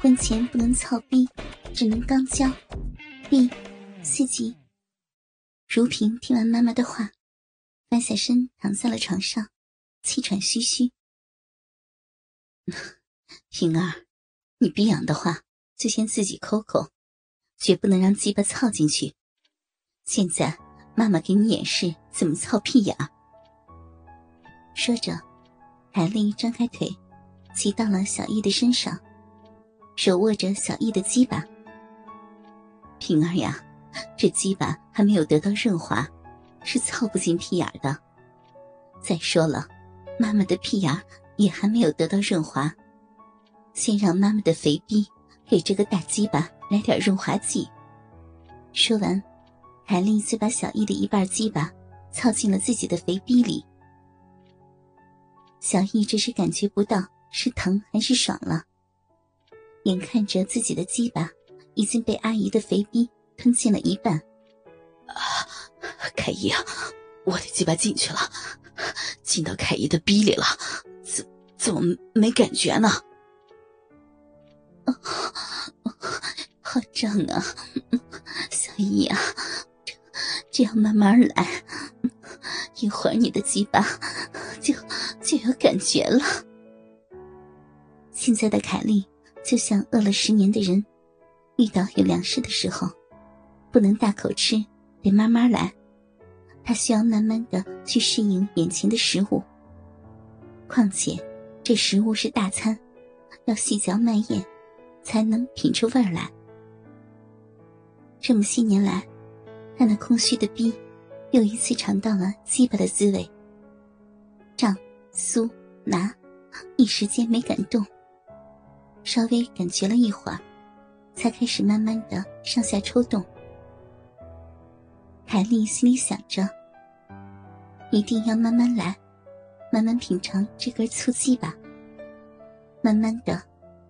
婚前不能操逼，只能刚交。第四集。如萍听完妈妈的话，翻下身躺在了床上，气喘吁吁。平儿，你逼痒的话，就先自己抠抠，绝不能让鸡巴操进去。现在妈妈给你演示怎么操屁眼。说着，海丽张开腿，骑到了小易的身上，手握着小易的鸡巴。平儿呀，这鸡巴还没有得到润滑，是操不进屁眼的。再说了，妈妈的屁眼也还没有得到润滑，先让妈妈的肥逼给这个大鸡巴来点润滑剂。说完，海丽就把小易的一半鸡巴操进了自己的肥逼里。小易这时感觉不到是疼还是爽了，眼看着自己的鸡巴已经被阿姨的肥逼吞进了一半。啊，凯姨啊，我的鸡巴进去了，进到凯姨的逼里了，怎怎么没感觉呢？好胀啊，小姨啊，这这样慢慢来，一会儿你的鸡巴就。就有感觉了。现在的凯莉就像饿了十年的人，遇到有粮食的时候，不能大口吃，得慢慢来。他需要慢慢的去适应眼前的食物。况且，这食物是大餐，要细嚼慢咽，才能品出味儿来。这么些年来，他那空虚的逼，又一次尝到了鸡巴的滋味。胀。酥拿，一时间没敢动。稍微感觉了一会儿，才开始慢慢的上下抽动。凯莉心里想着，一定要慢慢来，慢慢品尝这根粗鸡巴。慢慢的，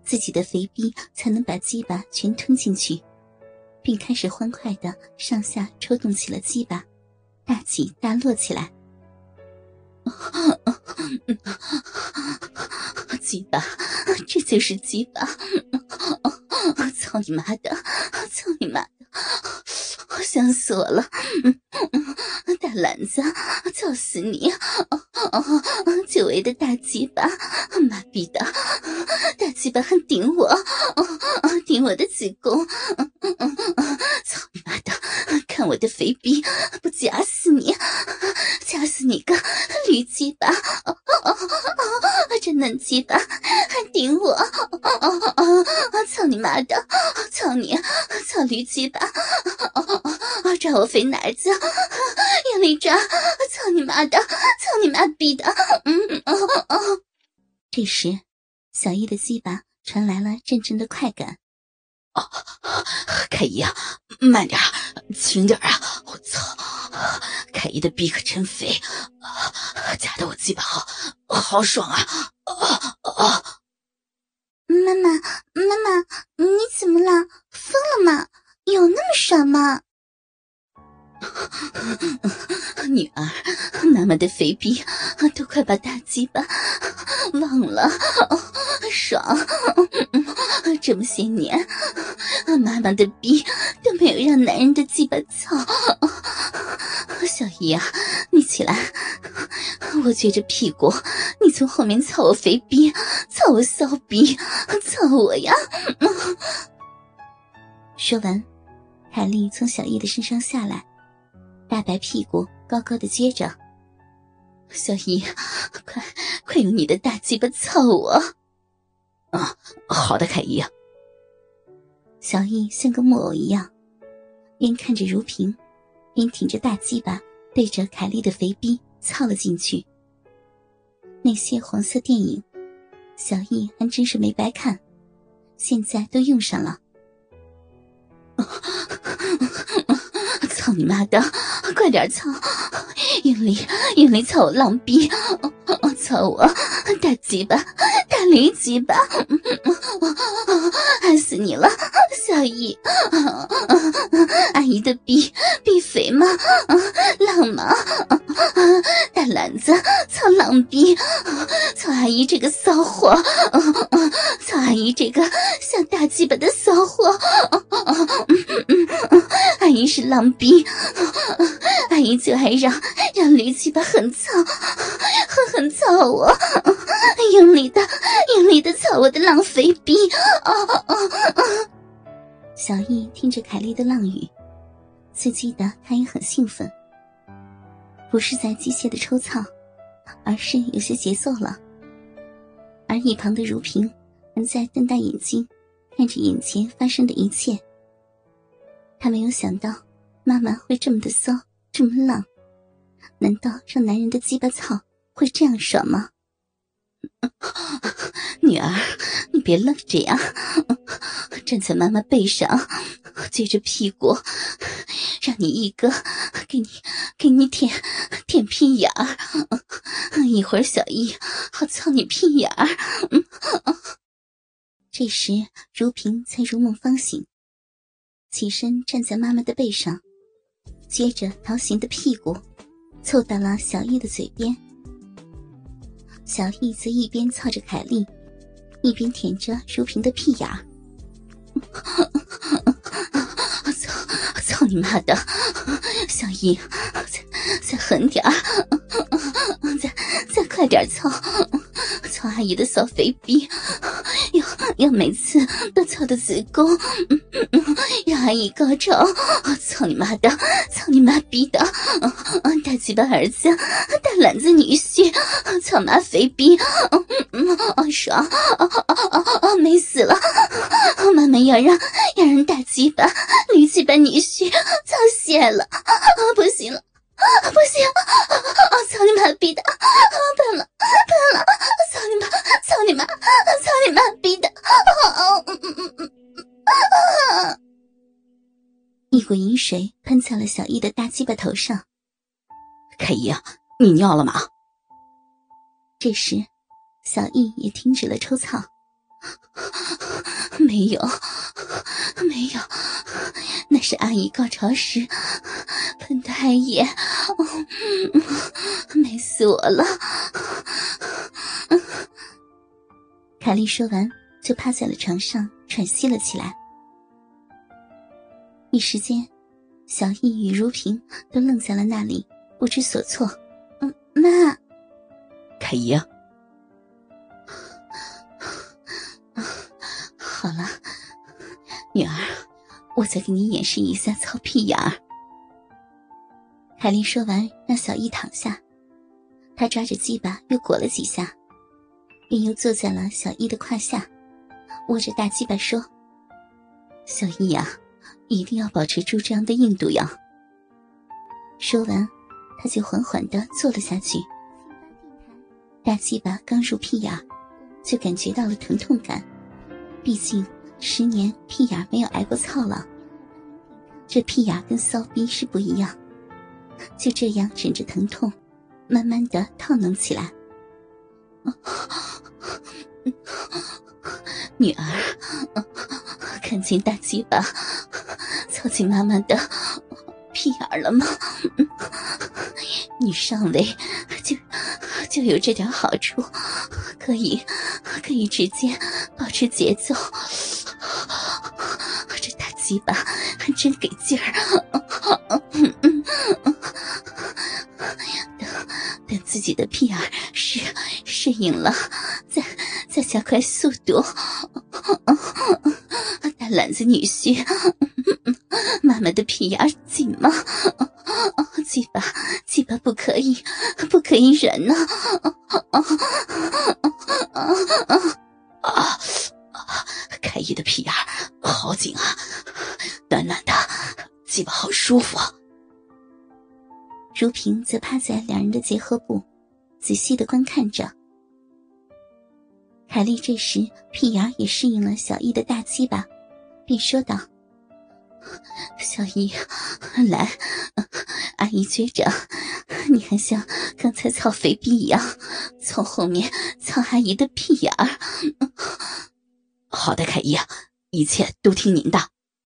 自己的肥逼才能把鸡巴全吞进去，并开始欢快的上下抽动起了鸡巴，大起大落起来。鸡巴，这就是鸡巴！操你妈的！操你妈的！想死我了！大篮子，操死你！久违的大鸡巴，妈逼的！大鸡巴还顶我，顶我的子宫！看我的肥逼，不夹死你！夹死你个驴鸡巴！这嫩鸡巴还顶我！操你妈的！操你！操驴鸡巴！抓我肥奶子！用力抓！操你妈的！操你妈逼的！嗯这时，小易的鸡巴传来了阵阵的快感。凯姨啊，慢点，轻点啊！我操，凯姨的逼可真肥，夹的我鸡巴好，好爽啊！啊啊！妈妈，妈妈，你怎么了？疯了吗？有那么爽吗？女儿，妈妈的肥逼都快把大鸡巴忘了，爽！这么些年，妈妈的逼都没有让男人的鸡巴操。小姨啊，你起来，我撅着屁股，你从后面操我肥逼，操我骚逼，操我呀！说完，海丽从小易的身上下来。大白屁股高高的撅着，小姨，快快用你的大鸡巴操我！啊，好的，凯姨。小易像个木偶一样，边看着如萍，边挺着大鸡巴对着凯莉的肥逼操了进去。那些黄色电影，小易还真是没白看，现在都用上了。操你妈的！快点操！用力用力操我浪逼！操我大鸡巴大驴鸡巴！爱死你了，小姨！阿姨的逼逼肥吗？浪吗？大篮子，操浪逼，操阿姨这个骚货，操阿姨这个像大鸡巴的骚货，阿姨是狼逼，阿姨就爱让让驴鸡巴狠操，狠狠操我，用力的用力的操我的浪肥逼，小易听着凯莉的浪语，刺激的他也很兴奋。不是在机械的抽操，而是有些节奏了。而一旁的如萍还在瞪大眼睛，看着眼前发生的一切。他没有想到妈妈会这么的骚，这么浪。难道让男人的鸡巴操会这样爽吗？女儿，你别愣着呀，站在妈妈背上，撅着屁股，让你一哥给你给你舔舔屁眼儿。一会儿小易好操你屁眼儿。这时如萍才如梦方醒，起身站在妈妈的背上，撅着桃形的屁股，凑到了小易的嘴边。小易则一边操着凯莉，一边舔着如萍的屁眼儿。操！操你妈的！小易，再再狠点儿，再再快点操！操阿姨的小肥逼，要要每次都操的子宫，让阿姨高潮！操你妈的！操你妈逼的！大鸡巴儿子，大篮子女婿，操妈肥逼！爽！美死了！妈妈要让要让大鸡巴、驴鸡巴女婿操泄了！不行了！不行！操你妈逼的！喷了！喷了！操你妈！操你妈！操你妈逼的！一股淫水喷在了小易的大鸡巴头上。凯姨，你尿了吗？这时，小易也停止了抽草。没有，没有，那是阿姨高潮时喷的艾叶，美死我了。凯莉说完，就趴在了床上喘息了起来。一时间，小易与如萍都愣在了那里，不知所措。嗯，妈，凯姨。好了，女儿，我再给你演示一下操屁眼儿。凯莉说完，让小易躺下，她抓着鸡巴又裹了几下，便又坐在了小易的胯下，握着大鸡巴说：“小易呀，一定要保持住这样的硬度呀。”说完，他就缓缓的坐了下去。大鸡巴刚入屁眼，就感觉到了疼痛感。毕竟十年屁眼没有挨过操了，这屁眼跟骚逼是不一样。就这样忍着疼痛，慢慢的套弄起来。女儿，看见大鸡巴操进妈妈的屁眼了吗？你上位就就有这点好处，可以可以直接。保持节奏，这大鸡巴还真给劲儿。等等，自己的屁眼适适应了，再再加快速度。篮子女婿，妈妈的屁眼紧吗？鸡巴鸡巴不可以，不可以忍呢。啊啊！凯伊的屁眼好紧啊，暖暖的，鸡巴好舒服。如萍则趴在两人的结合部，仔细的观看着。凯莉这时屁眼也适应了小易的大鸡巴，便说道：“小姨，来，阿姨觉着你还像刚才操肥逼一样，从后面操阿姨的屁眼儿。”好的，凯姨，一切都听您的。